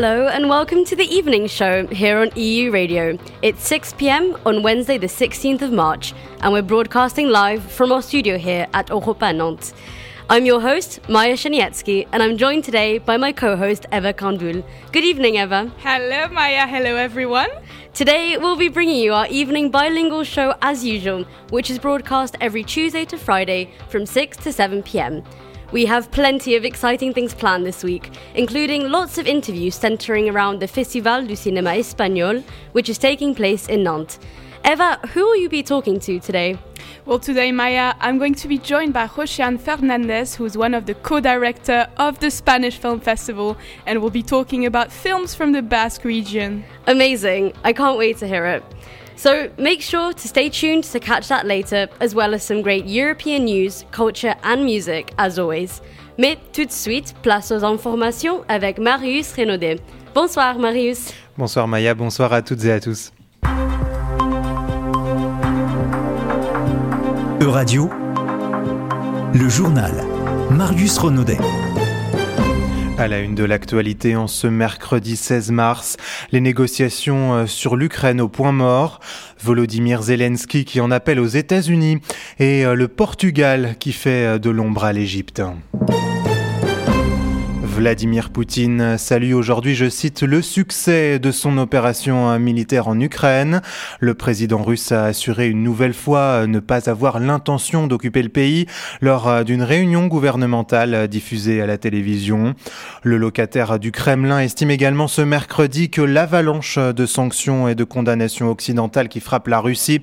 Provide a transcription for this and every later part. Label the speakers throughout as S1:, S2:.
S1: Hello and welcome to the evening show here on EU Radio. It's 6 pm on Wednesday, the 16th of March, and we're broadcasting live from our studio here at Europa Nantes. I'm your host, Maya Shanietsky, and I'm joined today by my co host, Eva Kandul. Good evening, Eva.
S2: Hello, Maya. Hello, everyone.
S1: Today, we'll be bringing you our evening bilingual show as usual, which is broadcast every Tuesday to Friday from 6 to 7 pm. We have plenty of exciting things planned this week, including lots of interviews centering around the Festival du Cinéma Espagnol, which is taking place in Nantes. Eva, who will you be talking to today?
S2: Well, today, Maya, I'm going to be joined by Roshan Fernandez, who's one of the co-director of the Spanish Film Festival, and we'll be talking about films from the Basque region.
S1: Amazing. I can't wait to hear it. So make sure to stay tuned to catch that later, as well as some great European news, culture and music, as always. Mais tout de suite, place aux informations avec Marius Renaudet. Bonsoir Marius.
S3: Bonsoir Maya, bonsoir à toutes et à tous.
S4: Euradio, le journal. Marius Renaudet.
S3: À la une de l'actualité en ce mercredi 16 mars, les négociations euh, sur l'Ukraine au point mort, Volodymyr Zelensky qui en appelle aux États-Unis et euh, le Portugal qui fait euh, de l'ombre à l'Égypte. Vladimir Poutine salue aujourd'hui, je cite, le succès de son opération militaire en Ukraine. Le président russe a assuré une nouvelle fois ne pas avoir l'intention d'occuper le pays lors d'une réunion gouvernementale diffusée à la télévision. Le locataire du Kremlin estime également ce mercredi que l'avalanche de sanctions et de condamnations occidentales qui frappent la Russie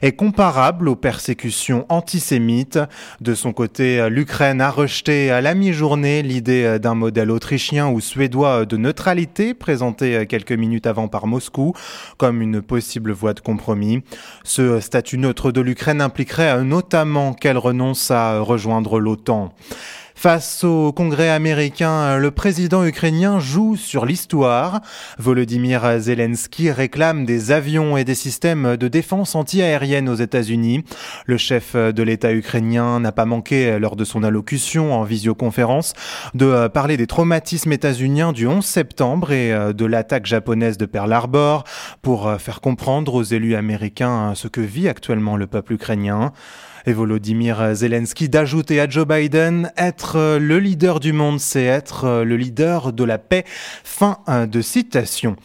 S3: est comparable aux persécutions antisémites. De son côté, l'Ukraine a rejeté à la mi-journée l'idée d'un modèle autrichien ou suédois de neutralité présenté quelques minutes avant par Moscou comme une possible voie de compromis. Ce statut neutre de l'Ukraine impliquerait notamment qu'elle renonce à rejoindre l'OTAN. Face au Congrès américain, le président ukrainien joue sur l'histoire. Volodymyr Zelensky réclame des avions et des systèmes de défense anti-aérienne aux États-Unis. Le chef de l'État ukrainien n'a pas manqué, lors de son allocution en visioconférence, de parler des traumatismes états-uniens du 11 septembre et de l'attaque japonaise de Pearl Harbor pour faire comprendre aux élus américains ce que vit actuellement le peuple ukrainien. Et Volodymyr Zelensky d'ajouter à Joe Biden être le leader du monde, c'est être le leader de la paix. Fin de citation.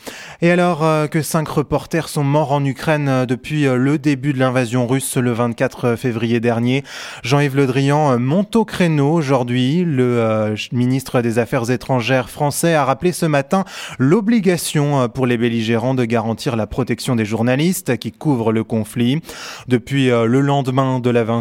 S3: Et alors euh, que cinq reporters sont morts en Ukraine depuis le début de l'invasion russe le 24 février dernier, Jean-Yves Le Drian monte au créneau aujourd'hui. Le euh, ministre des Affaires étrangères français a rappelé ce matin l'obligation pour les belligérants de garantir la protection des journalistes qui couvrent le conflit. Depuis euh, le lendemain de la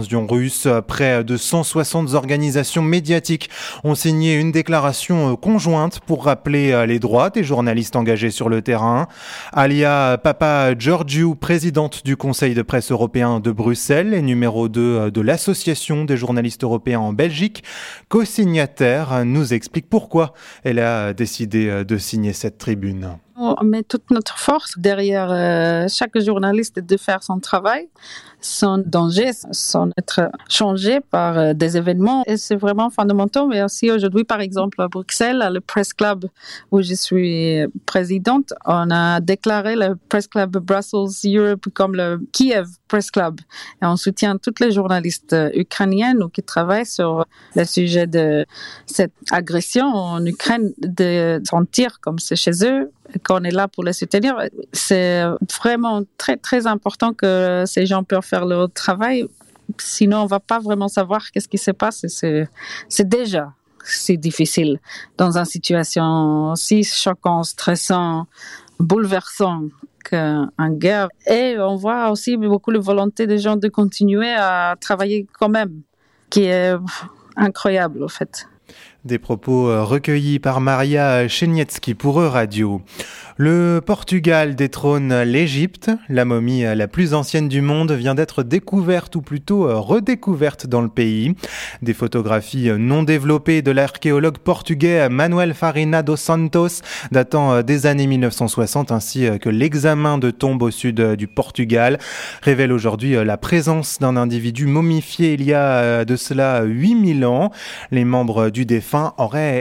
S3: Près de 160 organisations médiatiques ont signé une déclaration euh, conjointe pour rappeler euh, les droits des journalistes engagés sur le terrain. Alia Papa Georgiou, présidente du Conseil de presse européen de Bruxelles et numéro 2 euh, de l'Association des journalistes européens en Belgique, co-signataire, nous explique pourquoi elle a décidé de signer cette tribune.
S5: On met toute notre force derrière euh, chaque journaliste de faire son travail sans danger, sans être changé par euh, des événements. Et c'est vraiment fondamental. Mais aussi aujourd'hui, par exemple, à Bruxelles, le Press Club où je suis présidente, on a déclaré le Press Club Brussels Europe comme le Kiev Press Club. Et on soutient toutes les journalistes ukrainiennes qui travaillent sur le sujet de cette agression en Ukraine, de sentir comme c'est chez eux qu'on est là pour les soutenir. C'est vraiment très, très important que ces gens puissent faire leur travail. Sinon, on va pas vraiment savoir qu'est-ce qui se passe. C'est déjà si difficile dans une situation si choquante, stressante, bouleversante qu'une guerre. Et on voit aussi beaucoup de volonté des gens de continuer à travailler quand même, qui est incroyable, en fait.
S3: Des propos euh, recueillis par Maria Chenietsky pour Euradio. Le Portugal détrône l'Égypte. La momie la plus ancienne du monde vient d'être découverte ou plutôt euh, redécouverte dans le pays. Des photographies non développées de l'archéologue portugais Manuel Farina dos Santos datant euh, des années 1960 ainsi que l'examen de tombes au sud du Portugal révèlent aujourd'hui la présence d'un individu momifié il y a de cela 8000 ans. Les membres du défunt fin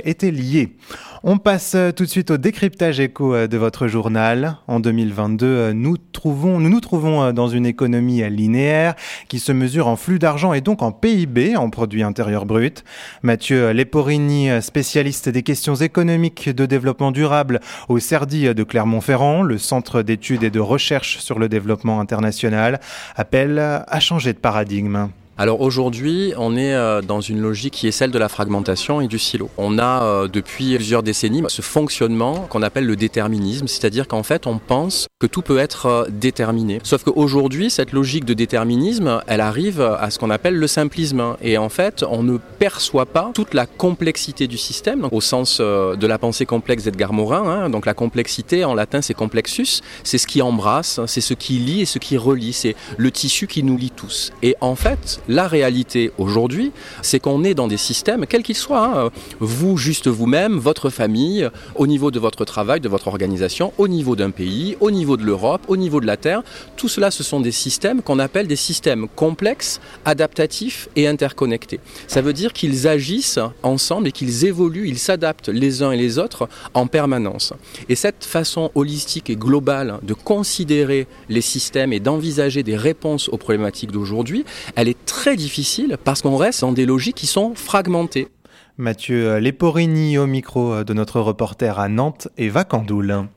S3: été liés. On passe tout de suite au décryptage éco de votre journal. En 2022, nous, trouvons, nous nous trouvons dans une économie linéaire qui se mesure en flux d'argent et donc en PIB, en produit intérieur brut. Mathieu Leporini, spécialiste des questions économiques de développement durable au CERDI de Clermont-Ferrand, le centre d'études et de recherche sur le développement international, appelle à changer de paradigme.
S6: Alors aujourd'hui, on est euh, dans une logique qui est celle de la fragmentation et du silo. On a euh, depuis plusieurs décennies ce fonctionnement qu'on appelle le déterminisme, c'est-à-dire qu'en fait on pense que tout peut être euh, déterminé. Sauf qu'aujourd'hui, cette logique de déterminisme, elle arrive à ce qu'on appelle le simplisme. Et en fait, on ne perçoit pas toute la complexité du système, au sens de la pensée complexe d'Edgar Morin. Hein. Donc la complexité, en latin, c'est complexus, c'est ce qui embrasse, c'est ce qui lie et ce qui relie, c'est le tissu qui nous lie tous. Et en fait, la réalité aujourd'hui, c'est qu'on est dans des systèmes, quels qu'ils soient, hein, vous, juste vous-même, votre famille, au niveau de votre travail, de votre organisation, au niveau d'un pays, au niveau de l'Europe, au niveau de la Terre, tout cela, ce sont des systèmes qu'on appelle des systèmes complexes, adaptatifs et interconnectés. Ça veut dire qu'ils agissent ensemble et qu'ils évoluent, ils s'adaptent les uns et les autres en permanence. Et cette façon holistique et globale de considérer les systèmes et d'envisager des réponses aux problématiques d'aujourd'hui, elle est très difficile parce qu'on reste dans des logiques qui sont fragmentées.
S3: Mathieu Leporini au micro de notre reporter à Nantes, Eva Candoul.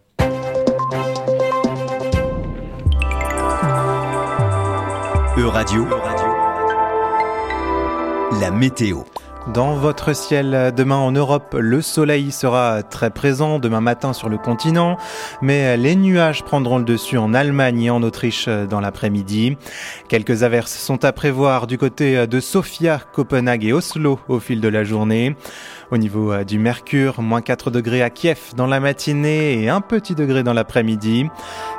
S4: E-Radio, la météo.
S3: Dans votre ciel, demain en Europe, le soleil sera très présent demain matin sur le continent, mais les nuages prendront le dessus en Allemagne et en Autriche dans l'après-midi. Quelques averses sont à prévoir du côté de Sofia, Copenhague et Oslo au fil de la journée. Au niveau du mercure, moins 4 degrés à Kiev dans la matinée et un petit degré dans l'après-midi.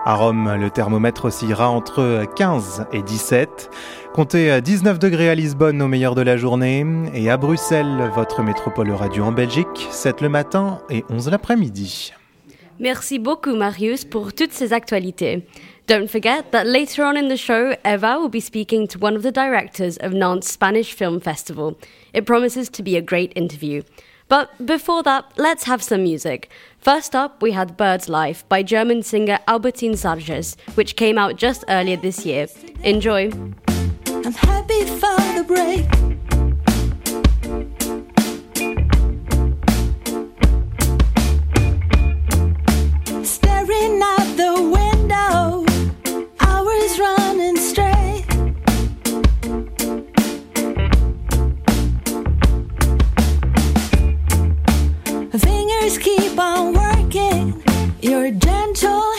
S3: À Rome, le thermomètre oscillera entre 15 et 17. Comptez 19 degrés à Lisbonne au meilleur de la journée et à Bruxelles, votre métropole radio en Belgique, 7 le matin et 11 l'après-midi.
S1: Merci beaucoup Marius pour toutes ces actualités. Don't forget that later on in the show, Eva will be speaking to one of the directors of Nantes Spanish Film Festival. It promises to be a great interview. But before that, let's have some music. First up, we had Bird's Life by German singer Albertine Sarges, which came out just earlier this year. Enjoy! I'm happy for the break. Staring out the window, hours running straight. Fingers keep on working, your gentle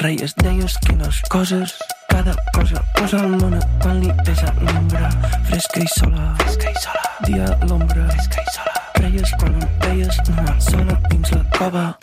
S7: reies, deies quines coses. Cada cosa posa el món quan li pesa l'ombra. Fresca i sola, fresca i sola. dia a l'ombra. Fresca i sola. creies quan em veies una sola dins la cova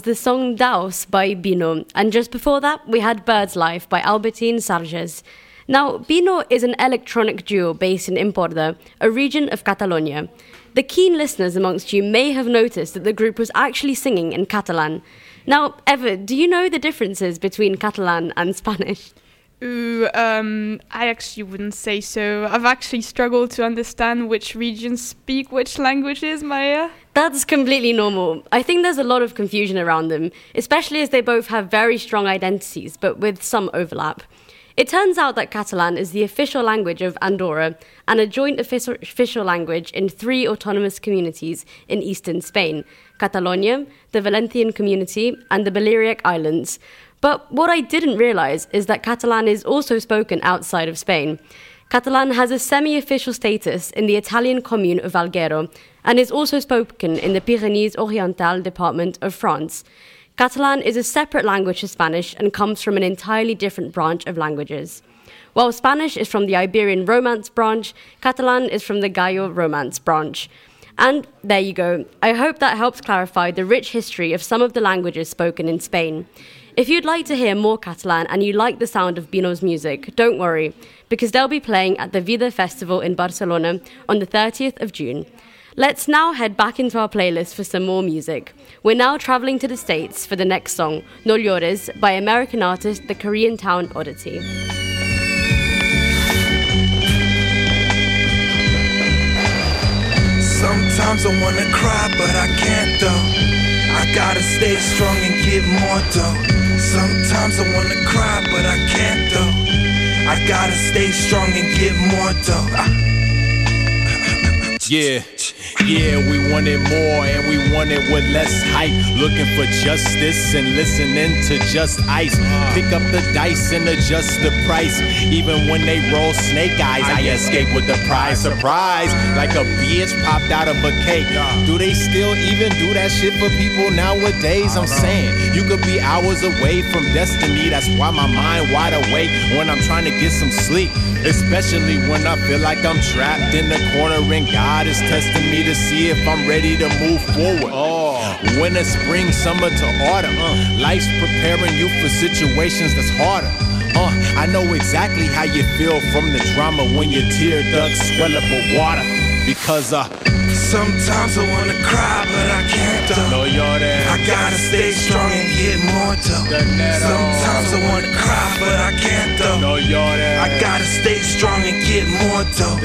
S1: was the song Daos by Bino. And just before that, we had Bird's Life by Albertine Sarges. Now, Bino is an electronic duo based in Imporda, a region of Catalonia. The keen listeners amongst you may have noticed that the group was actually singing in Catalan. Now, Eva, do you know the differences between Catalan and Spanish?
S2: Ooh, um, I actually wouldn't say so. I've actually struggled to understand which regions speak which languages, Maya.
S1: That's completely normal. I think there's a lot of confusion around them, especially as they both have very strong identities, but with some overlap. It turns out that Catalan is the official language of Andorra and a joint official, official language in three autonomous communities in eastern Spain Catalonia, the Valencian community, and the Balearic Islands. But what I didn't realize is that Catalan is also spoken outside of Spain. Catalan has a semi official status in the Italian commune of Alghero and is also spoken in the Pyrenees Oriental department of France. Catalan is a separate language to Spanish and comes from an entirely different branch of languages. While Spanish is from the Iberian Romance branch, Catalan is from the Gallo Romance branch. And there you go. I hope that helps clarify the rich history of some of the languages spoken in Spain. If you'd like to hear more Catalan and you like the sound of Bino's music, don't worry, because they'll be playing at the Vida Festival in Barcelona on the 30th of June. Let's now head back into our playlist for some more music. We're now traveling to the States for the next song, No Llores, by American artist The Korean Town Oddity.
S8: Sometimes I wanna cry, but I can't though. I gotta stay strong and get more though. Sometimes I wanna cry, but I can't though. I gotta stay strong and get more though. Ah.
S9: Yeah, yeah, we wanted more and we wanted with less hype. Looking for justice and listening to just ice. Uh. Pick up the dice and adjust the price. Even when they roll snake eyes, I escape with the prize. Surprise, like a bitch popped out of a cake. Do they still even do that shit for people nowadays? I'm saying you could be hours away from destiny. That's why my mind wide awake when I'm trying to get some sleep. Especially when I feel like I'm trapped in the corner and God is testing me to see if I'm ready to move forward. Oh, winter, spring, summer to autumn. Uh, life's preparing you for situations that's harder. Uh, I know exactly how you feel from the drama when your tear ducts swell up with water. Because uh,
S8: Sometimes I wanna cry, but I can't though. I gotta stay strong and get more though. Sometimes I wanna cry, but I can't though. I gotta stay strong and get more though.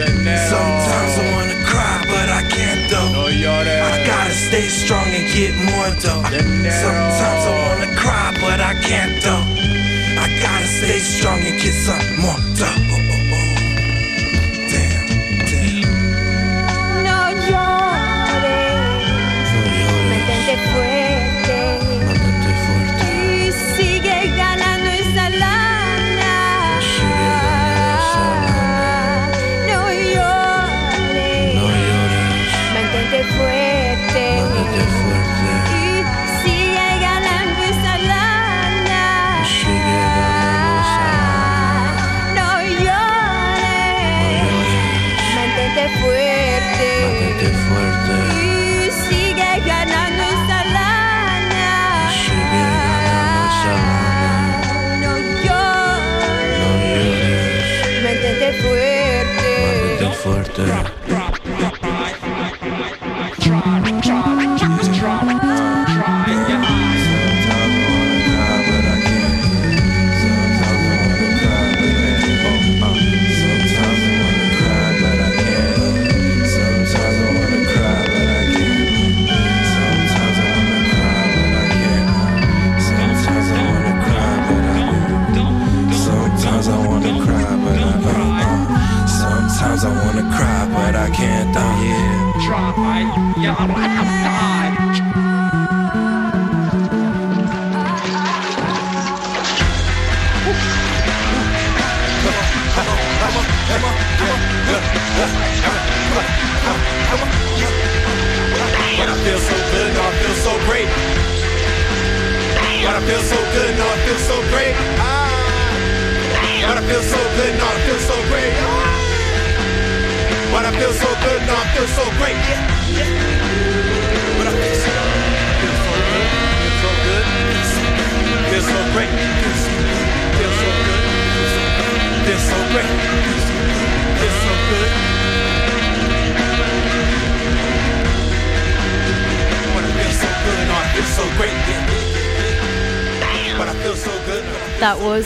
S8: Sometimes I wanna cry, but I can't though. I gotta stay strong and get more though. Sometimes I wanna cry, but I can't though. I gotta stay strong and get some more though.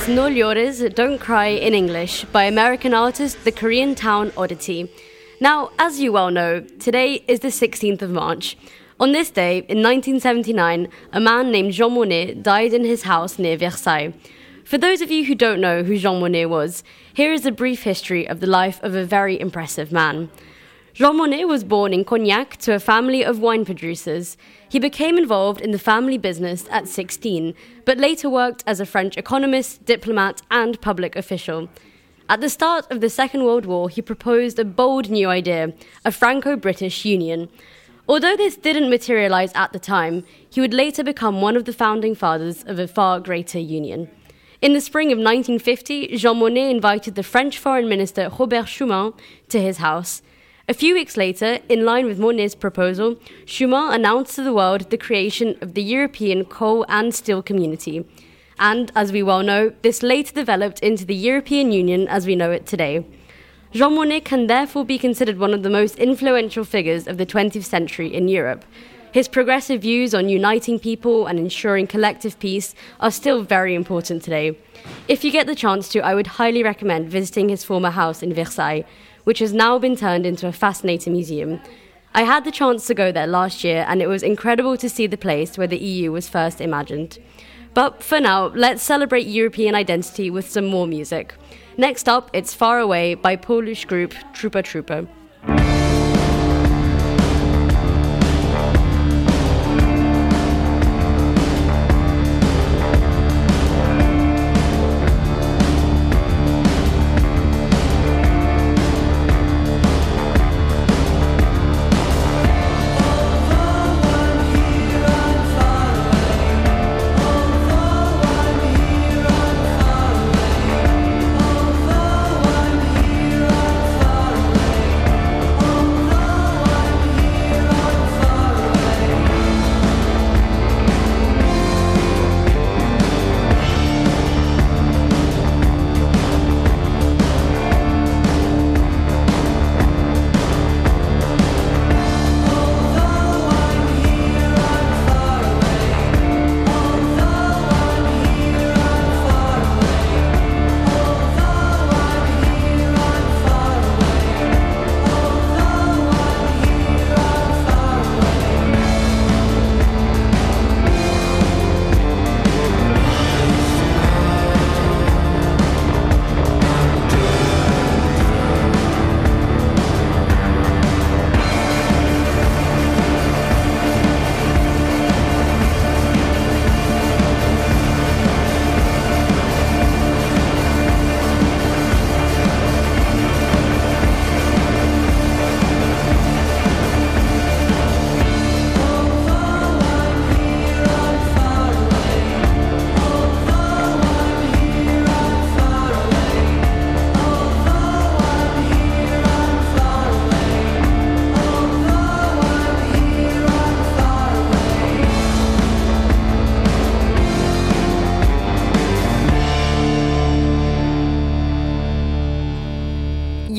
S10: No Llores,
S1: Don't Cry in English by American artist The Korean Town Oddity. Now, as you well know, today is the 16th of March. On this day, in 1979, a man named Jean Monnet died in his house near Versailles. For those of you who don't know who Jean Monnet was, here is a brief history of the life of a very impressive man. Jean Monnet was born in Cognac to a family of wine producers. He became involved in the family business at 16, but later worked as a French economist, diplomat, and public official. At the start of the Second World War, he proposed a bold new idea a Franco British Union. Although this didn't materialize at the time, he would later become one of the founding fathers of a far greater union. In the spring of 1950, Jean Monnet invited the French Foreign Minister Robert Schuman to his house. A few weeks later, in line with Monnet's proposal, Schuman announced to the world the creation of the European Coal and Steel Community. And, as we well know, this later developed into the European Union as we know it today. Jean Monnet can therefore be considered one of the most influential figures of the 20th century in Europe. His progressive views on uniting people and ensuring collective peace are still very important today. If you get the chance to, I would highly recommend visiting his former house in Versailles which has now been turned into a fascinating museum. I had the chance to go there last year, and it was incredible to see the place where the EU was first imagined. But for now, let's celebrate European identity with some more music. Next up, it's Far Away by Polish group Trooper Trooper.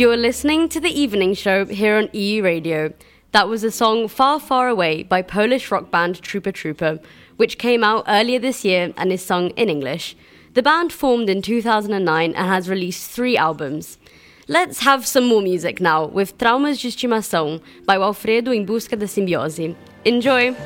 S1: You're listening to the evening show here on EU Radio. That was the song Far, Far Away by Polish rock band Trooper Trooper, which came out earlier this year and is sung in English. The band formed in 2009 and has released three albums. Let's have some more music now with Traumas de Estimação by Alfredo em Busca da Simbiose. Enjoy!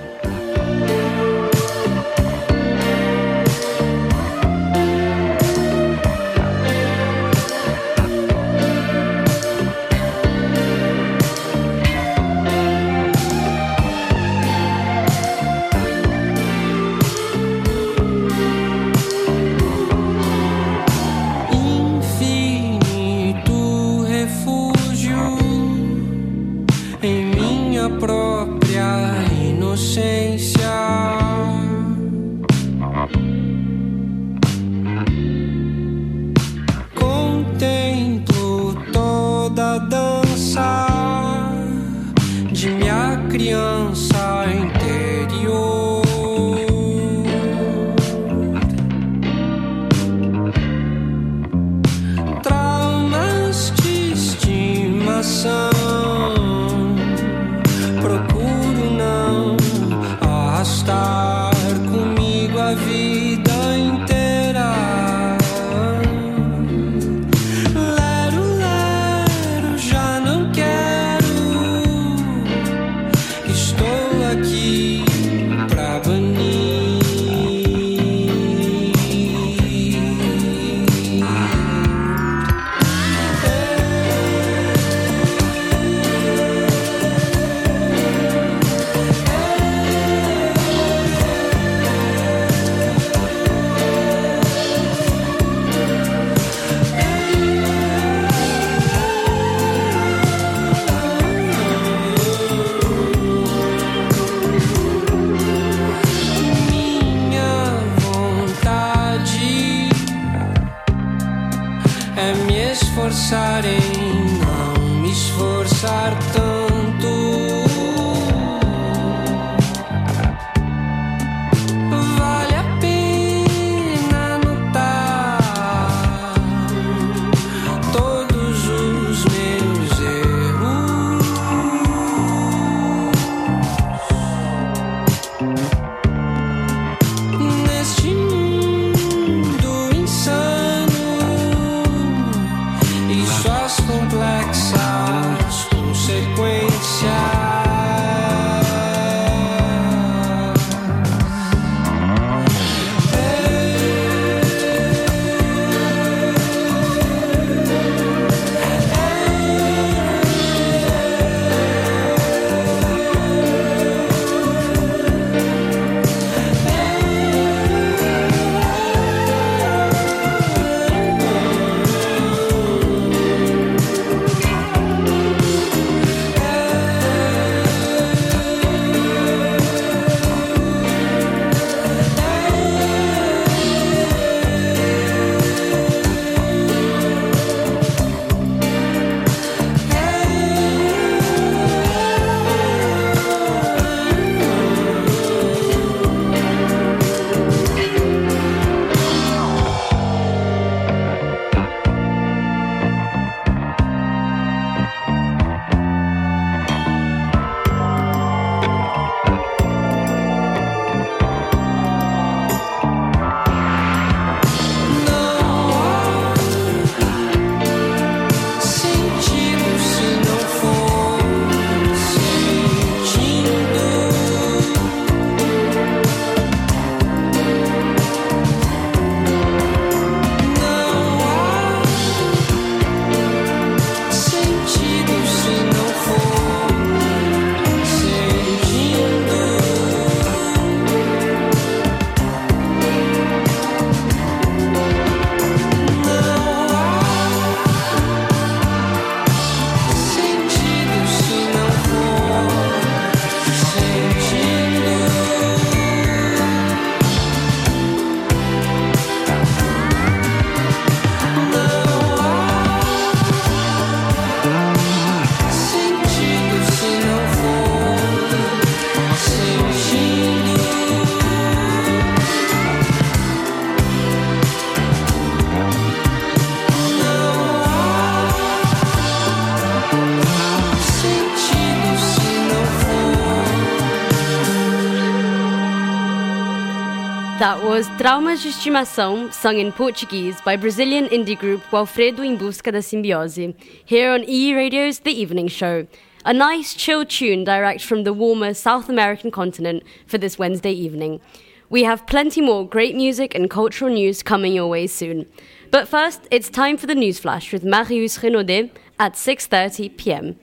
S1: Was Traumas de Estimação, sung in Portuguese by Brazilian indie group Walfredo em Busca da Simbiose, here on E Radio's The Evening Show. A nice, chill tune direct from the warmer South American continent for this Wednesday evening. We have plenty more great music and cultural news coming your way soon. But first, it's time for the news flash with Marius Renaudet at 6:30 p.m.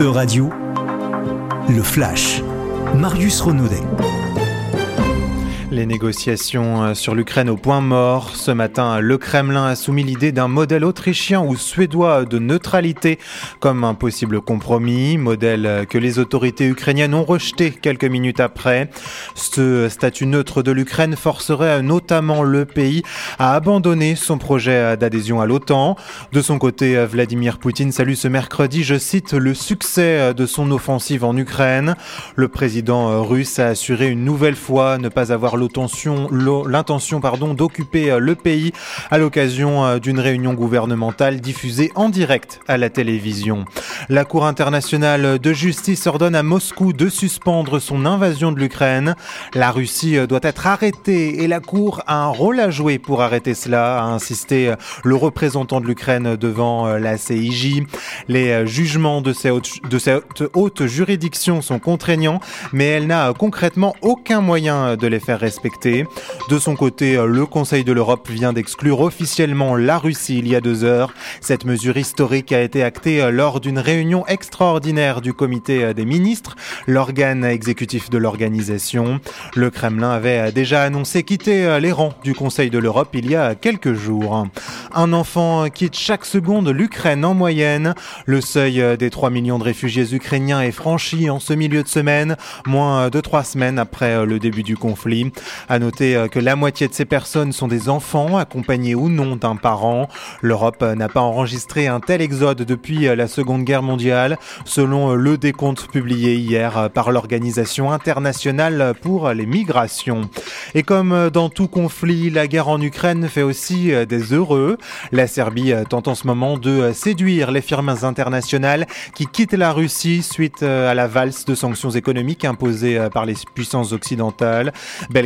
S4: E-Radio, le flash. Marius Renaudet.
S3: Les négociations euh, sur l'Ukraine au point mort. Ce matin, le Kremlin a soumis l'idée d'un modèle autrichien ou suédois de neutralité comme un possible compromis, modèle euh, que les autorités ukrainiennes ont rejeté quelques minutes après. Ce statut neutre de l'Ukraine forcerait notamment le pays à abandonner son projet d'adhésion à l'OTAN. De son côté, Vladimir Poutine salue ce mercredi, je cite, le succès de son offensive en Ukraine. Le président russe a assuré une nouvelle fois ne pas avoir l'intention d'occuper euh, le pays à l'occasion euh, d'une réunion gouvernementale diffusée en direct à la télévision. La Cour internationale de justice ordonne à Moscou de suspendre son invasion de l'Ukraine. La Russie euh, doit être arrêtée et la Cour a un rôle à jouer pour arrêter cela, a insisté le représentant de l'Ukraine devant la CIJ. Les jugements de ces hautes, de cette haute juridiction sont contraignants, mais elle n'a concrètement aucun moyen de les faire De son côté, euh, le Conseil de l'Europe vient d'exclure officiellement la Russie il y a deux heures. Cette mesure historique a été actée euh, lors d'une réunion extraordinaire du comité euh, des ministres, l'organe exécutif de l'organisation. Le Kremlin avait déjà annoncé quitter les rangs du Conseil de l'Europe il y a quelques jours. Un enfant quitte chaque seconde l'Ukraine en moyenne. Le seuil des 3 millions de réfugiés ukrainiens est franchi en ce milieu de semaine, moins de trois semaines après le début du conflit. À noter euh, que la moitié de ces personnes sont des enfants, accompagnés ou non d'un parent. L'Europe euh, n'a pas enregistré un tel exode depuis euh, la Seconde Guerre mondiale, selon le décompte publié hier par l'Organisation internationale pour les migrations. Et comme dans tout conflit, la guerre en Ukraine fait aussi des heureux. La Serbie tente en ce moment de séduire les firmes internationales qui quittent la Russie suite à la valse de sanctions économiques imposées par les puissances occidentales.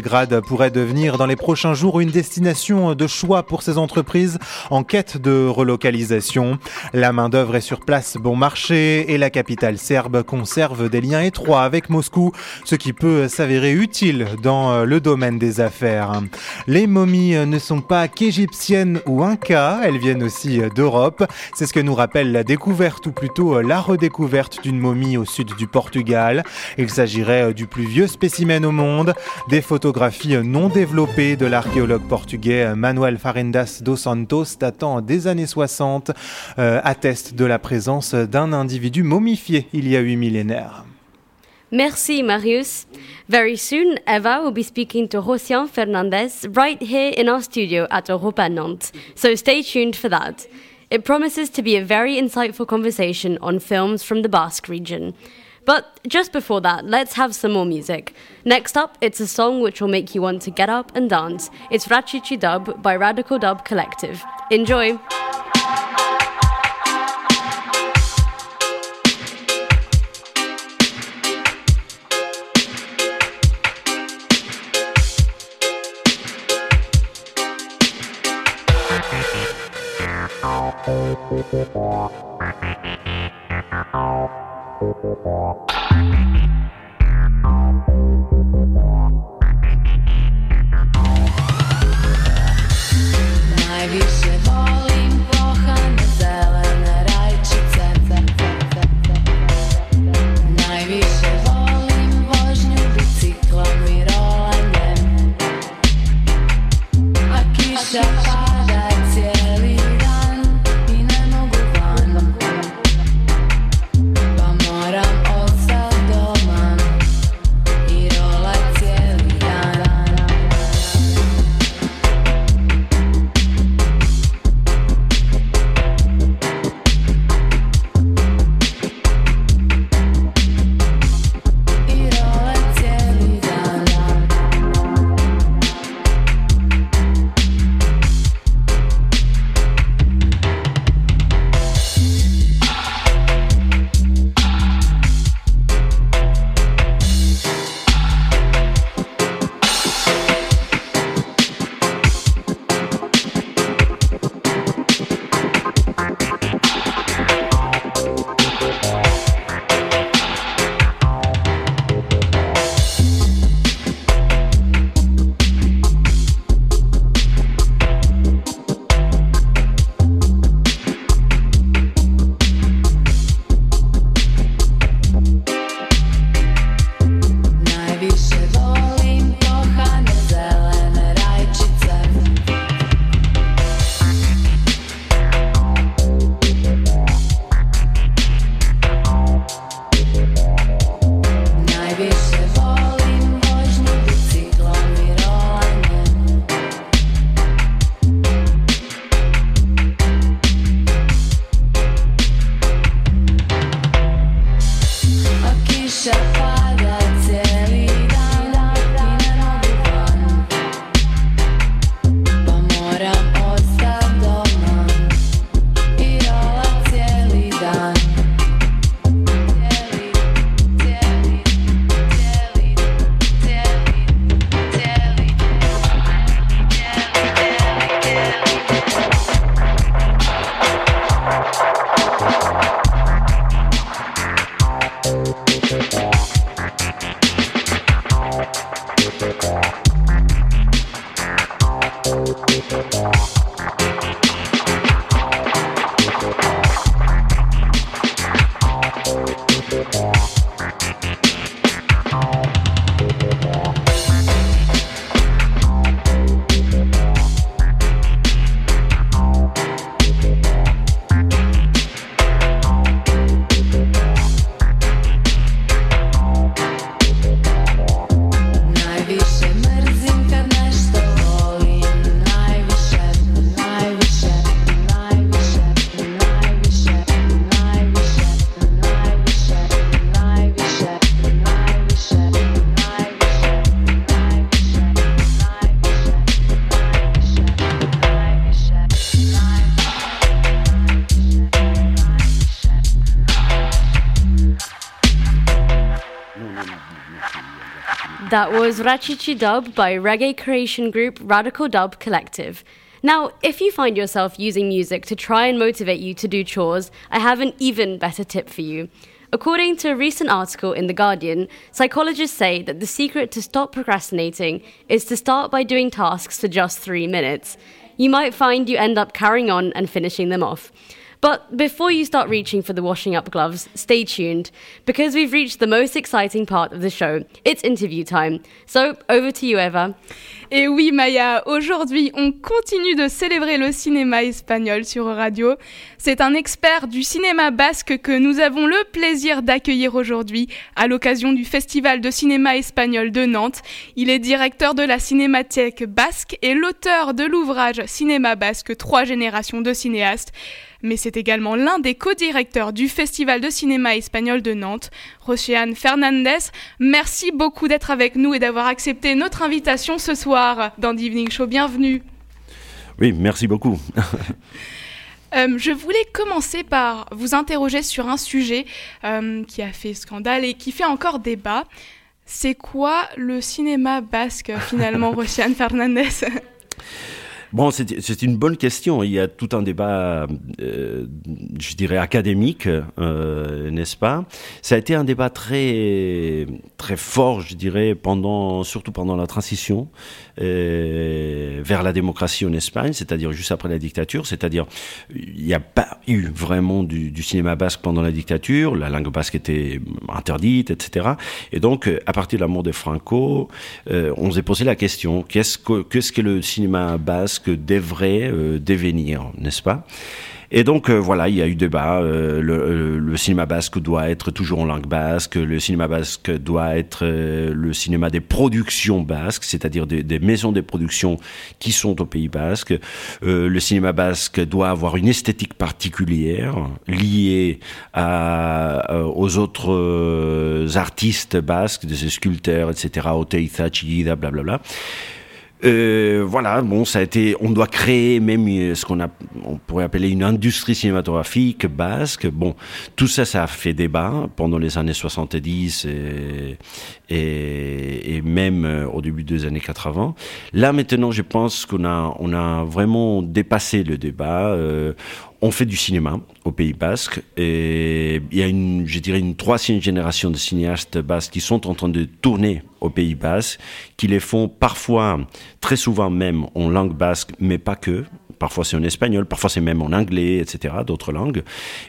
S3: Belgrade pourrait devenir dans les prochains jours une destination de choix pour ces entreprises en quête de relocalisation. La main-d'œuvre est sur place bon marché et la capitale serbe conserve des liens étroits avec Moscou, ce qui peut s'avérer utile dans euh, le domaine des affaires. Les momies ne sont pas qu'égyptiennes ou incas, elles viennent aussi d'Europe. C'est ce que nous rappelle la découverte ou plutôt euh, la redécouverte d'une momie au sud du Portugal. Il s'agirait euh, du plus vieux spécimen au monde. Des photographies euh, non développées de l'archéologue portugais Manuel Farendas dos Santos datant des années 60 euh, attestent de la présence d'un individu momifié il y a huit millénaires.
S1: Merci, Marius. Very soon, Eva will be speaking to Rosian Fernandez right here in our studio at Europa Nantes. So stay tuned for that. It promises to be a very insightful conversation on films from the Basque region. But just before that, let's have some more music. Next up, it's a song which will make you want to get up and dance. It's Rachichi Dub by Radical Dub Collective. Enjoy!
S11: Thank you.
S1: That was Rachichi Dub by reggae creation group Radical Dub Collective. Now, if you find yourself using music to try and motivate you to do chores, I have an even better tip for you. According to a recent article in The Guardian, psychologists say that the secret to stop procrastinating is to start by doing tasks for just three minutes. You might find you end up carrying on and finishing them off. But before you start reaching for the washing up gloves, stay tuned, because we've reached the most exciting part of the show. It's interview time. So, over to you, Eva.
S2: Et oui, Maya, aujourd'hui, on continue de célébrer le cinéma espagnol sur Radio. C'est un expert du cinéma basque que nous avons le plaisir d'accueillir aujourd'hui à l'occasion du Festival de cinéma espagnol de Nantes. Il est directeur de la Cinémathèque basque et l'auteur de l'ouvrage Cinéma basque, trois générations de cinéastes mais c'est également l'un des co-directeurs du Festival de cinéma espagnol de Nantes, Rochéane Fernandez. Merci beaucoup d'être avec nous et d'avoir accepté notre invitation ce soir dans The Evening Show. Bienvenue.
S12: Oui, merci beaucoup.
S2: Euh, je voulais commencer par vous interroger sur un sujet euh, qui a fait scandale et qui fait encore débat. C'est quoi le cinéma basque finalement, Rochéane Fernandez?
S12: Bon, c'est une bonne question. Il y a tout un débat, euh, je dirais, académique, euh, n'est-ce pas? Ça a été un débat très, très fort, je dirais, pendant, surtout pendant la transition vers la démocratie en Espagne, c'est-à-dire juste après la dictature. C'est-à-dire, il n'y a pas eu vraiment du, cinéma basque pendant la dictature. La langue basque était interdite, etc. Et donc, à partir de la mort de Franco, euh, on s'est posé la question qu'est-ce que, le cinéma basque que devrait euh, devenir, n'est-ce pas? Et donc euh, voilà, il y a eu débat. Euh, le, euh, le, cinéma basque doit être toujours en langue basque. Le cinéma basque doit être le cinéma des productions basques, c'est-à-dire des, des, maisons de production qui sont au Pays basque. le cinéma basque doit avoir une esthétique particulière liée à, aux autres artistes basques, des sculpteurs, etc. Oteiza, Chiguida, blablabla. Euh, voilà, bon, ça a été, on doit créer même euh, ce qu'on a, on pourrait appeler une industrie cinématographique basque. Bon, tout ça, ça a fait débat pendant les années 70 et, et, et même euh, au début des années 80. Là, maintenant, je pense qu'on a, on a vraiment dépassé le débat. On fait du cinéma au Pays Basque et il y a une, je dirais, une troisième génération de cinéastes basques qui sont en train de tourner au Pays Basque, qui les font parfois, très souvent même en langue basque, mais pas que. Parfois c'est en espagnol, parfois c'est même en anglais, etc., d'autres langues.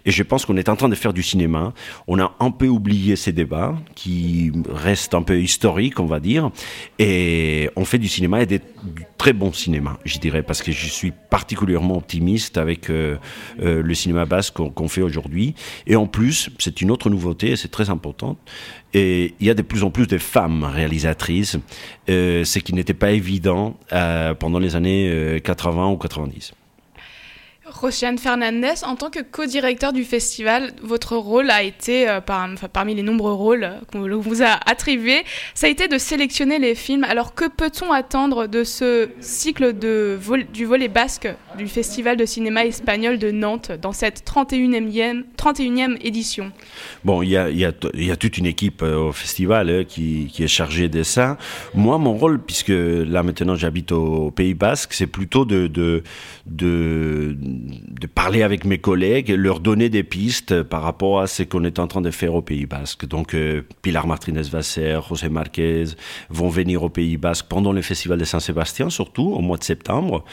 S12: Et je pense qu'on est en train de faire du cinéma. On a un peu oublié ces débats qui restent un peu historiques, on va dire. Et on fait du cinéma et des, du très bon cinéma, je dirais, parce que je suis particulièrement optimiste avec euh, euh, le cinéma basque qu'on qu fait aujourd'hui. Et en plus, c'est une autre nouveauté et c'est très important. Et il y a de plus en plus de femmes réalisatrices, euh, ce qui n'était pas évident euh, pendant les années euh, 80 ou 90.
S2: Rociane Fernandez, en tant que co-directeur du festival, votre rôle a été, euh, parmi les nombreux rôles qu'on vous a attribués, ça a été de sélectionner les films. Alors que peut-on attendre de ce cycle du volet basque du Festival de cinéma espagnol de Nantes dans cette 31e, 31e édition?
S12: Bon, il y a, toute une équipe euh, au festival euh, qui, est chargée de ça. Moi, mon rôle, puisque là maintenant j'habite au, Pays Basque, c'est plutôt de de parler avec mes collègues, leur donner des pistes par rapport à ce qu'on est en train de faire au Pays Basque. Donc euh, Pilar Martinez Vasser, José Marquez vont venir au Pays Basque pendant le Festival de Saint-Sébastien, surtout au mois de septembre,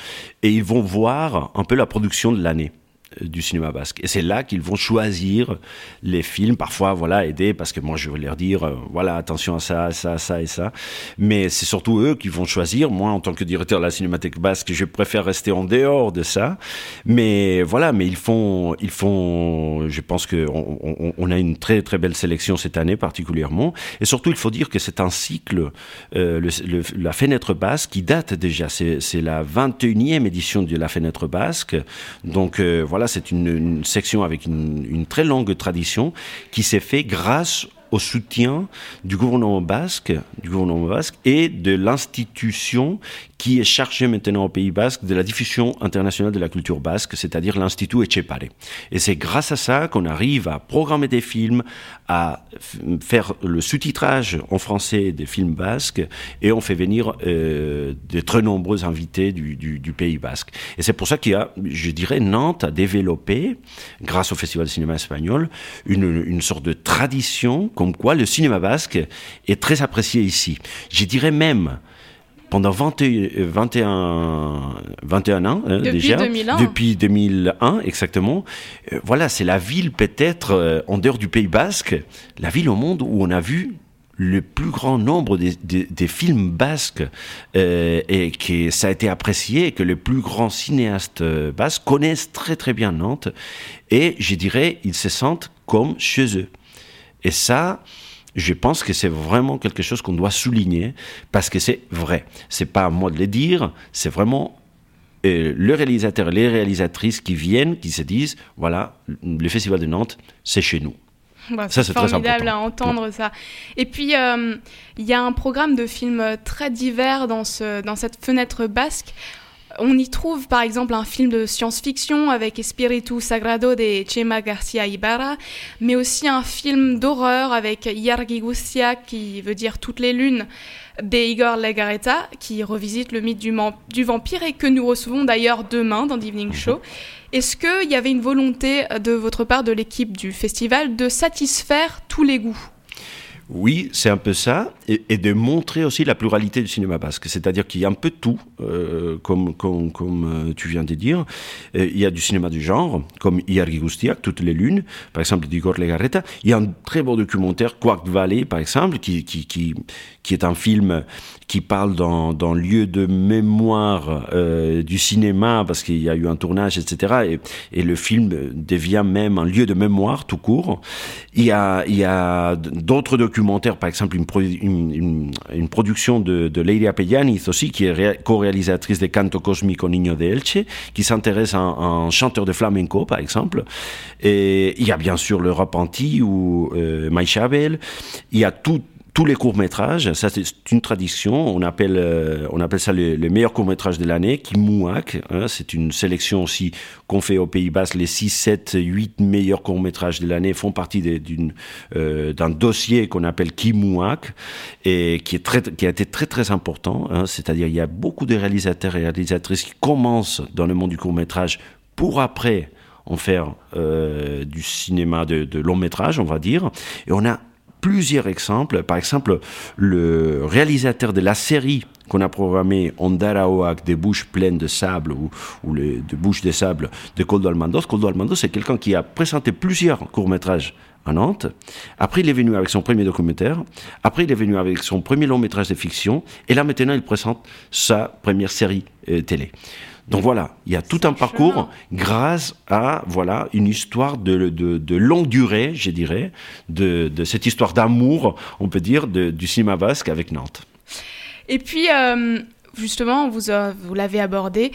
S12: et ils vont voir un peu la production de l'année du cinéma basque. Et c'est là qu'ils vont choisir les films, parfois, voilà, aider, parce que moi, je vais leur dire, euh, voilà, attention à ça, ça, ça et ça. Mais c'est surtout eux qui vont choisir. Moi, en tant que directeur de la Cinémathèque basque, je préfère rester en dehors de ça. Mais voilà, mais ils font, ils font, je pense que on, on, on a une très, très belle sélection cette année, particulièrement. Et surtout, il faut dire que c'est un cycle, euh, la fenêtre basque, qui date déjà. C'est la 21e édition de la fenêtre basque. Donc, euh, voilà, c'est une, section avec une, une, très longue tradition qui s'est fait grâce au soutien du gouvernement basque, du gouvernement basque et de l'institution qui est chargé maintenant au Pays Basque de la diffusion internationale de la culture basque, c'est-à-dire l'Institut Etchepare. Et c'est grâce à ça qu'on arrive à programmer des films, à faire le sous-titrage en français des films basques, et on fait venir euh, de très nombreux invités du, du- du Pays Basque. Et c'est pour ça qu'il y a, je dirais, Nantes a développé, grâce au Festival de cinéma espagnol, une, une sorte de tradition comme quoi le cinéma basque est très apprécié ici. Je dirais même, pendant 20 et- 21, 21 ans hein,
S2: Depuis
S12: déjà,
S2: 2001.
S12: depuis 2001 exactement, euh, voilà, c'est la ville peut-être euh, en dehors du Pays Basque, la ville au monde où on a vu le plus grand nombre des, des- des films basques euh, et que ça a été apprécié que les plus grands cinéastes basques connaissent très très bien Nantes et je dirais ils se sentent comme chez eux. Et ça, je pense que c'est vraiment quelque chose qu'on doit souligner parce que c'est vrai. C'est pas à moi de le dire, c'est vraiment euh, le réalisateur et les réalisatrices qui viennent, qui se disent voilà, le Festival de Nantes, c'est chez nous.
S2: Bah,
S12: Ça,
S2: c'est
S12: très
S2: formidable à entendre ça. Et puis, euh, il y a un programme de films très divers dans, ce, dans cette fenêtre basque. On y trouve par exemple un film de science-fiction avec Espiritu Sagrado de Chema Garcia Ibarra, mais aussi un film d'horreur avec Yargi Gustia, qui veut dire Toutes les lunes, de Igor Legarreta, qui revisite le mythe du, du vampire et que nous recevons d'ailleurs demain dans l'Evening Show. Est-ce qu'il y avait une volonté de votre part, de l'équipe du festival, de satisfaire tous les goûts?
S12: Oui, c'est un peu ça, et, de montrer aussi la pluralité du cinéma basque. C'est-à-dire qu'il y a un peu tout, euh, comme, comme, comme euh, tu viens de dire. Euh, il y a du cinéma du genre, comme Iargi Gustiak, Toutes les lunes, par exemple, d'Igor Legarreta. Il y a un très beau documentaire, Quark Valley, par exemple, qui, qui, qui, qui est un film qui parle d'un lieu de mémoire du cinéma, parce qu'il y a eu un tournage, etc. Et, et le film devient même un lieu de mémoire tout court. Il y a, il y a d'autres documentaires, par exemple une, une, production de, de Pellanis aussi, qui est ré- co-réalisatrice de Canto Cosmico Niño de Elche, qui s'intéresse à, un- à un chanteur de flamenco, par exemple. Et il y a bien sûr le Repenti ou euh, Maïchabel. Il y a tout tous les courts-métrages, ça c'est une tradition, on appelle, euh, on appelle ça le, le meilleur court-métrage de l'année, qui Mouak, hein, c'est une sélection aussi qu'on fait au Pays Basque, les 6, 7, 8 meilleurs courts-métrages de l'année font partie euh, d'un dossier qu'on appelle Kimouak, et qui, est très, qui a été très très important, hein, c'est-à-dire il y a beaucoup de réalisateurs et réalisatrices qui commencent dans le monde du court-métrage pour après en faire euh, du cinéma de, de long métrage, on va dire, et on a plusieurs exemples. Par exemple, le réalisateur de la série qu'on a programmé Ondaraoak des bouches pleines de sable ou, les, de bouches de sable de Coldo Almandos. Coldo Almandos, c'est quelqu'un qui a présenté plusieurs courts-métrages à Nantes. Après, il est venu avec son premier documentaire. Après, il est venu avec son premier long-métrage de fiction. Et là, maintenant, il présente sa première série euh, télé. Donc voilà, il y a tout un parcours grâce à voilà une histoire de, de, de longue durée, je dirais, de, de cette histoire d'amour, on peut dire, du cinéma basque avec Nantes.
S2: Et puis, euh, justement, vous, euh, vous l'avez abordé,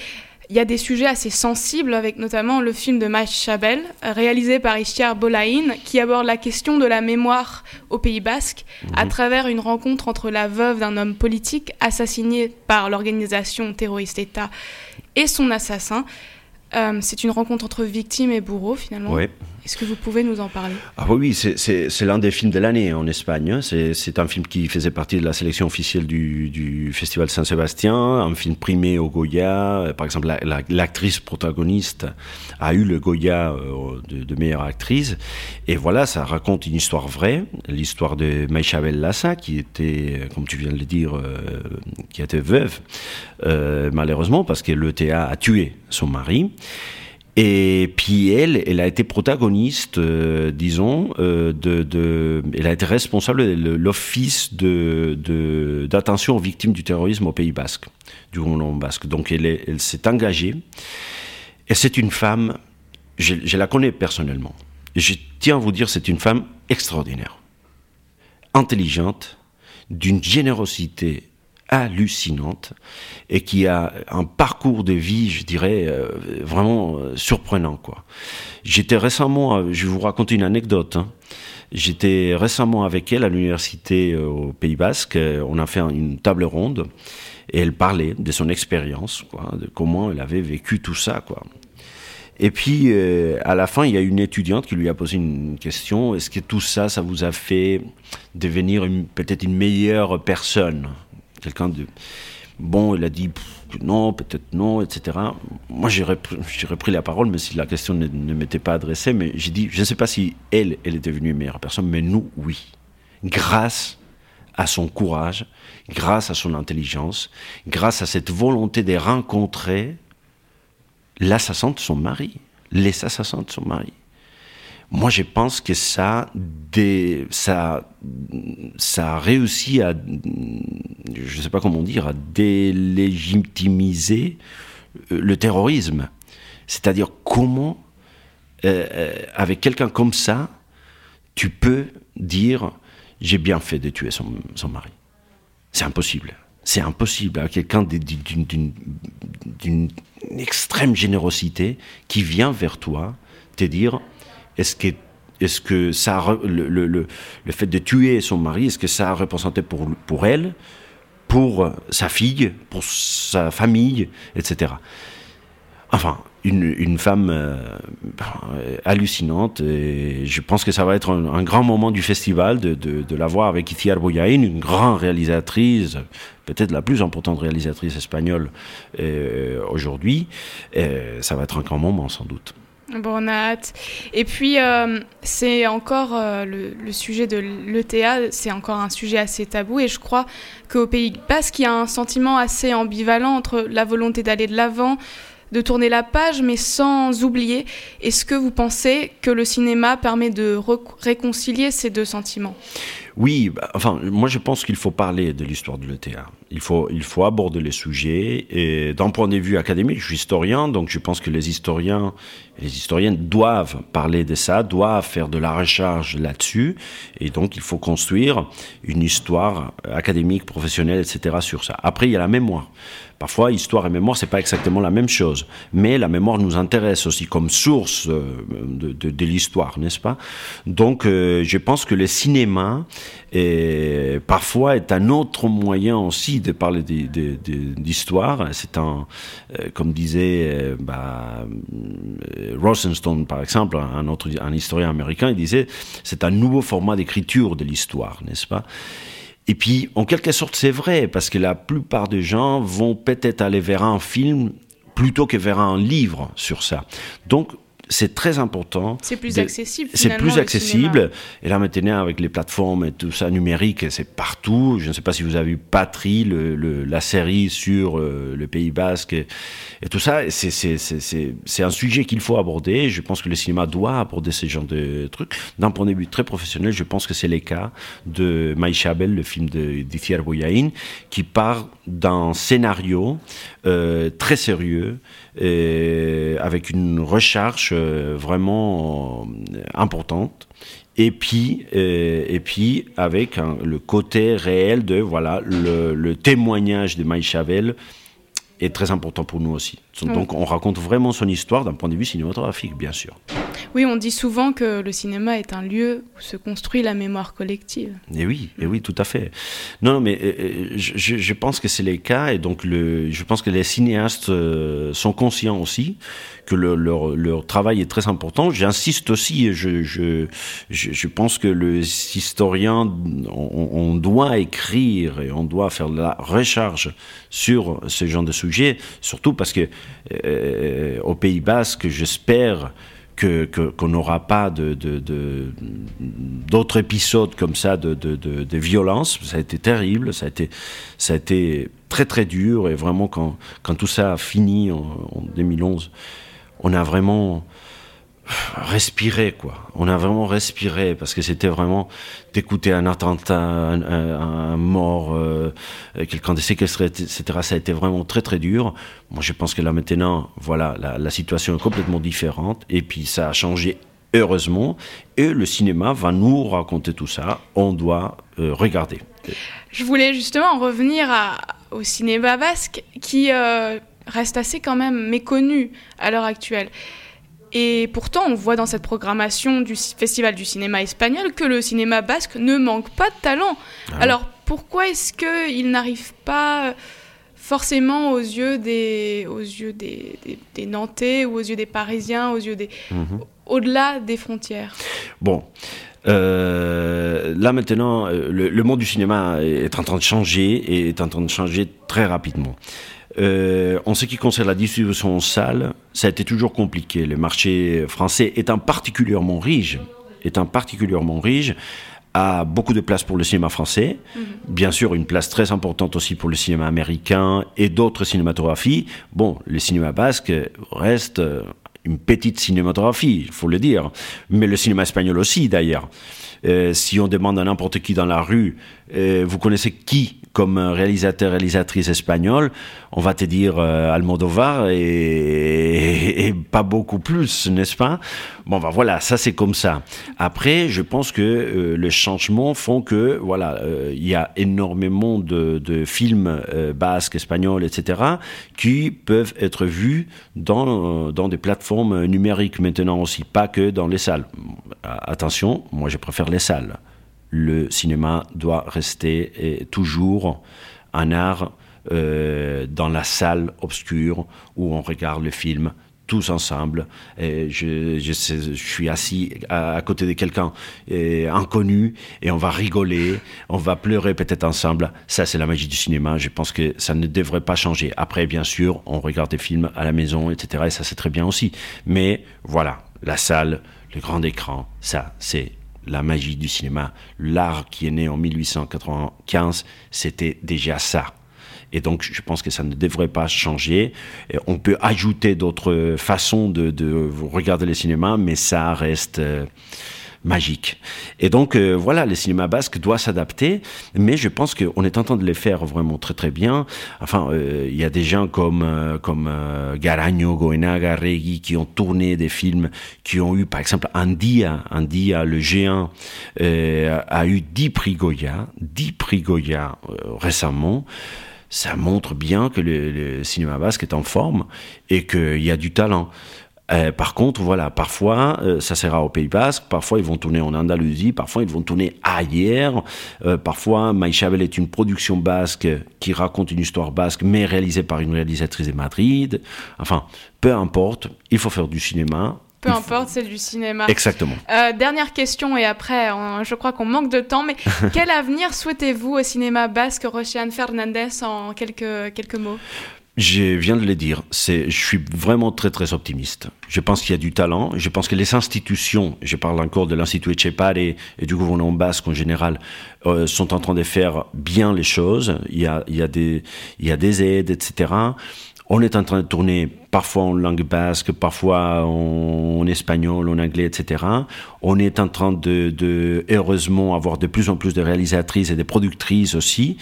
S2: il y a des sujets assez sensibles, avec notamment le film de Mike Chabel, réalisé par Ishtiar Bolaïn, qui aborde la question de la mémoire au Pays Basque, à travers une rencontre entre la veuve d'un homme politique assassiné par l'organisation terroriste État et son assassin. Euh, c'est une rencontre entre victime et bourreau, finalement. Est-ce que vous pouvez nous en parler?
S12: Ah oui, c'est- l'un des films de l'année en Espagne. hein. C'est un film qui faisait partie de la sélection officielle du, du Festival Saint-Sébastien, un film primé au Goya. Par exemple, la- la- l'actrice protagoniste a eu le Goya euh, de, meilleure actrice. Et voilà, ça raconte une histoire vraie, l'histoire de Maïchabel Lassa, qui était, comme tu viens de le dire, euh, qui était veuve, euh, malheureusement, parce que l'ETA a tué son mari. Et puis elle, elle a été protagoniste, euh, disons, euh, de, elle a été responsable de l'office d'attention aux victimes du terrorisme au Pays Basque, du gouvernement basque. Donc elle elle s'est engagée. Et c'est une femme, je, je la connais personnellement. Et je tiens à vous dire, c'est une femme extraordinaire, intelligente, d'une générosité hallucinante et qui a un parcours de vie, je dirais, euh, vraiment euh, surprenant. J'étais récemment, euh, je vais vous raconter une anecdote. hein. J'étais récemment avec elle à l'université au Pays Basque. On a fait un- une table ronde Et elle parlait de son expérience, de comment elle avait vécu tout ça. Et puis, à la fin, il y a une étudiante qui lui a posé une question. Est-ce que tout ça, ça vous a fait devenir peut-être une meilleure personne? Quelqu'un de... Bon, elle a dit non, peut-être non, etc. Moi, j'ai repris la parole, mais si la question ne, ne m'était pas adressée, mais j'ai dit, je ne sais pas si elle, elle est devenue une meilleure personne, mais nous, oui. Grâce à son courage, grâce à son intelligence, grâce à cette volonté de rencontrer l'assassin de son mari, les assassins de son mari. Moi, je pense que ça, des, ça, ça a réussi à, je ne sais pas comment dire, à délégitimiser euh, le terrorisme. C'est-à-dire comment, euh, euh, avec quelqu'un comme ça, tu peux dire j'ai bien fait de tuer son, son mari. C'est impossible. C'est impossible à quelqu'un d'une extrême générosité qui vient vers toi te dire est-ce que est-ce que ça le, le, le, fait de tuer son mari est-ce que ça a représenté pour pour elle pour sa fille pour sa famille etc enfin une, une femme euh, hallucinante et je pense que ça va être un, grand moment du festival de, de, de la voir avec Ithiar Boyain, une grande réalisatrice, peut-être la plus importante réalisatrice espagnole euh, aujourd'hui. Ça va être un grand moment sans doute.
S2: Bon, on a hâte. Et puis, euh, c'est encore euh, le, le sujet de l'ETA, c'est encore un sujet assez tabou. Et je crois qu'au Pays Basque, il y a un sentiment assez ambivalent entre la volonté d'aller de l'avant, de tourner la page, mais sans oublier. Est-ce que vous pensez que le cinéma permet de réconcilier ces deux sentiments?
S12: Oui, bah, enfin, moi je pense qu'il faut parler de l'histoire de l'ETA. Il faut, il faut aborder les sujets. Et d'un point de vue académique, je suis historien, donc je pense que les historiens et les historiennes doivent parler de ça, doivent faire de la recherche là-dessus. Et donc il faut construire une histoire académique, professionnelle, etc. sur ça. Après, il y a la mémoire. Parfois, histoire et mémoire, c'est pas exactement la même chose. Mais la mémoire nous intéresse aussi comme source euh, de, l'histoire, n'est-ce pas? Donc, euh, je pense que le cinéma, parfois, est un autre moyen aussi de parler d'histoire. C'est un, euh, comme disait bah, Rosenstone, par exemple, un autre, un historien américain, il disait, c'est un nouveau format d'écriture de l'histoire, n'est-ce pas? Et puis, en quelque sorte, c'est vrai, parce que la plupart des gens vont peut-être aller vers un film plutôt que vers un livre sur ça. Donc, c'est très important.
S2: C'est plus accessible,
S12: C'est plus
S2: le
S12: accessible. Et là, maintenant, avec les plateformes et tout ça numérique, c'est partout. Je ne sais pas si vous avez vu Patrie, le, le- la série sur euh, le Pays Basque et, et tout ça. C'est- un sujet qu'il faut aborder. Je pense que le cinéma doit aborder ce genre de trucs. D'un point de vue très professionnel, je pense que c'est le cas de Maïchabel, le film de d'Ithiar Boyain, qui part d'un scénario euh, très sérieux, avec une recherche euh, vraiment euh, importante. Et puis, euh, avec le côté réel de voilà le, le témoignage de Maïchavel est très important pour nous aussi. Donc on raconte vraiment son histoire d'un point de vue cinématographique, bien sûr.
S2: Oui, on dit souvent que le cinéma est un lieu où se construit la mémoire collective.
S12: Et oui, et oui, tout à fait. Non, mais euh, euh, je, pense que c'est les cas, et donc le, je pense que les cinéastes euh, sont conscients aussi que le- leur, leur travail est très important. J'insiste aussi, je, je, je, je pense que le historien, on, on doit écrire et on doit faire de la recherche sur ce genre de sujet, surtout parce que euh, au Pays Basque, j'espère qu'on n'aura pas d'autres épisodes comme ça de, de, violence. Ça a été terrible, ça a été très très dur et vraiment quand tout ça a fini en 2011, on a vraiment respiré quoi. On a vraiment respiré parce que c'était vraiment d'écouter un attentat, un, un- mort, euh, quelqu'un de séquestré, etc. Ça a été vraiment très très dur. Moi, je pense que là maintenant, voilà, la, situation est complètement différente et puis ça a changé heureusement et le cinéma va nous raconter tout ça. On doit euh, regarder.
S2: Je voulais justement en revenir au cinéma basque qui euh, reste assez quand même méconnu à l'heure actuelle. Et pourtant, on voit dans cette programmation du Festival du cinéma espagnol que le cinéma basque ne manque pas de talent.
S12: Ah
S2: Alors pourquoi est-ce qu'il n'arrive pas forcément aux yeux des, aux yeux des, des, des Nantais ou aux yeux des Parisiens, aux yeux des,
S12: Mhm.
S2: au-delà des frontières?
S12: Bon. Euh, là maintenant, euh, le, le monde du cinéma est en train de changer et est en train de changer très rapidement. Euh, en ce qui concerne la distribution en salle, ça a été toujours compliqué. Le marché français étant particulièrement riche, étant particulièrement riche, a beaucoup de place pour le cinéma français, bien sûr une place très importante aussi pour le cinéma américain et d'autres cinématographies. Bon, le cinéma basque reste euh, une petite cinématographie, il faut le dire, mais le cinéma espagnol aussi d'ailleurs. Euh, si on demande à n'importe qui dans la rue, vous connaissez qui comme réalisateur, réalisatrice espagnole, on va te dire euh, Almodovar et, pas beaucoup plus, n'est-ce pas? Bon, ben voilà, ça c'est comme ça. Après, je pense que euh, les changements font que, voilà, euh, il y a énormément de, de films euh, basques, espagnols, etc., qui peuvent être vus dans, dans des plateformes numériques maintenant aussi, pas que dans les salles. Attention, moi je préfère les salles le cinéma doit rester et toujours un art euh, dans la salle obscure où on regarde le film tous ensemble. Je suis assis à, à côté de quelqu'un euh, inconnu et on va rigoler, on va pleurer peut-être ensemble. Ça, c'est la magie du cinéma. Je pense que ça ne devrait pas changer. Après, bien sûr, on regarde des films à la maison, etc. Et ça, c'est très bien aussi. Mais voilà, la salle, le grand écran, ça, c'est la magie du cinéma. L'art qui est né en 1895, c'était déjà ça. Et donc, je pense que ça ne devrait pas changer. On peut ajouter d'autres façons de, de, regarder le cinéma, mais ça reste euh, magique. Et donc, euh, voilà, le cinéma basque doit s'adapter, mais je pense qu'on est en train de le faire vraiment très très bien. Enfin, euh, il y a des gens comme, euh, comme Garagno, Goenaga, Regui, qui ont tourné des films, qui ont eu, par exemple, Andia, Andia, le géant, a eu 10 prix Goya, 10 prix Goya récemment ça montre bien que le, le, cinéma basque est en forme et qu'il y a du talent. Euh, par contre, voilà, parfois, euh, ça sera au Pays Basque, parfois ils vont tourner en Andalousie, parfois ils vont tourner ailleurs, euh, parfois Maïchabel est une production basque qui raconte une histoire basque, mais réalisée par une réalisatrice de Madrid. Enfin, peu importe, il faut faire du cinéma,
S2: peu importe, c'est du cinéma.
S12: Exactement.
S2: Dernière question et après, on, je crois qu'on manque de temps, mais quel avenir souhaitez-vous au cinéma basque, Rocian Fernandez, en quelques, quelques mots?
S12: Je viens de le dire, je suis vraiment très très optimiste. Je pense qu'il y a du talent. Je pense que les institutions, je parle encore de l'Institut Etchepare et, et du gouvernement basque en général, euh, sont en train de faire bien les choses. Il y a des aides, etc. On est en train de tourner parfois en langue basque, parfois en, espagnol, en anglais, etc. On est en train de, heureusement, avoir de plus en plus de réalisatrices et de productrices aussi.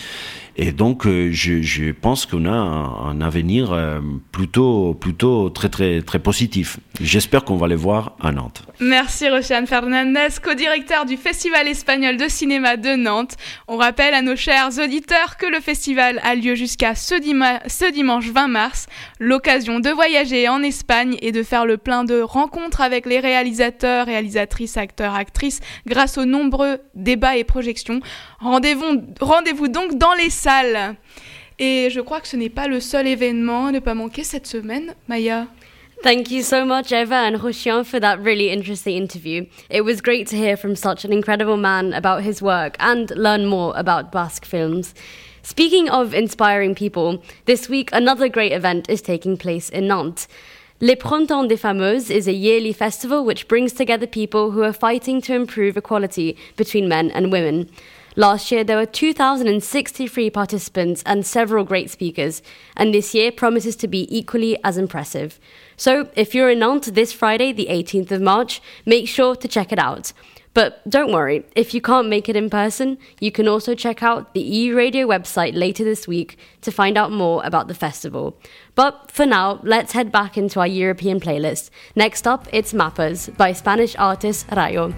S12: Et donc, euh, je, pense qu'on a un, avenir euh, plutôt, plutôt très, très, très positif. J'espère qu'on va les voir à Nantes.
S2: Merci, Rociane Fernandez, co-directeur du Festival espagnol de cinéma de Nantes. On rappelle à nos chers auditeurs que le festival a lieu jusqu'à ce, ce dimanche 20 mars. L'occasion de voyager en Espagne et de faire le plein de rencontres avec les réalisateurs, réalisatrices, acteurs, actrices grâce aux nombreux débats et projections. Rendez-vous rendez donc dans les salles. Et je crois que ce n'est pas le seul événement à ne pas manquer cette semaine, Maya.
S1: Thank you so much, Eva and Hoshian, for that really interesting interview. It was great to hear from such an incredible man about his work and learn more about Basque films. Speaking of inspiring people, this week another great event is taking place in Nantes. Les Printemps des Fameuses is a yearly festival which brings together people who are fighting to improve equality between men and women. Last year, there were 2,063 participants and several great speakers, and this year promises to be equally as impressive. So, if you're in Nantes this Friday, the 18th of March, make sure to check it out. But don't worry, if you can't make it in person, you can also check out the EU Radio website later this week to find out more about the festival. But for now, let's head back into our European playlist. Next up, it's Mappers by Spanish artist Rayo.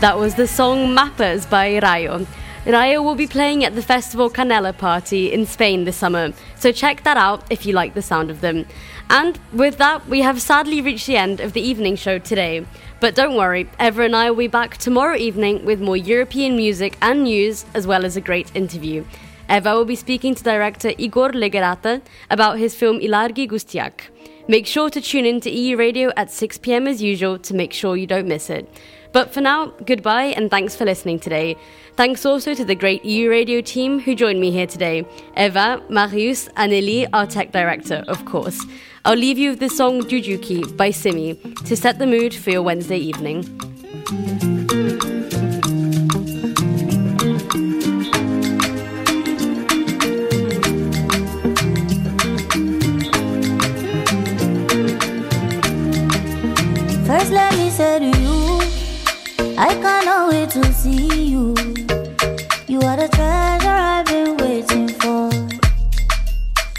S1: That was the song Mappers by Rayo. Rayo will be playing at the festival Canela Party in Spain this summer, so check that out if you like the sound of them. And with that, we have sadly reached the end of the evening show today. But don't worry, Eva and I will be back tomorrow evening with more European music and news, as well as a great interview. Eva will be speaking to director Igor Legerata about his film Ilargi Gustiak. Make sure to tune in to EU Radio at 6 pm as usual to make sure you don't miss it. But for now, goodbye and thanks for listening today. Thanks also to the great EU Radio team who joined me here today Eva, Marius, and Eli, our tech director, of course. I'll leave you with the song Jujuki by Simi to set the mood for your Wednesday evening.
S13: First, let me say to you, I cannot wait to see you. You are the treasure I've been waiting for.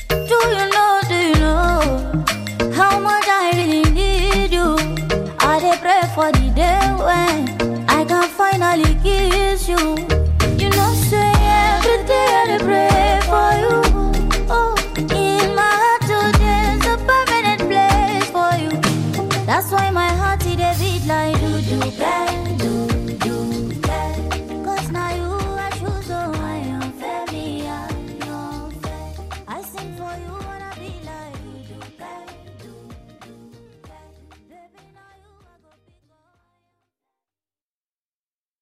S13: Do you know, do you know how much I really need you? I dey pray for the day when I can finally kiss you. You know, say every day I dey pray for you. That's why my heart is a beat like do do do.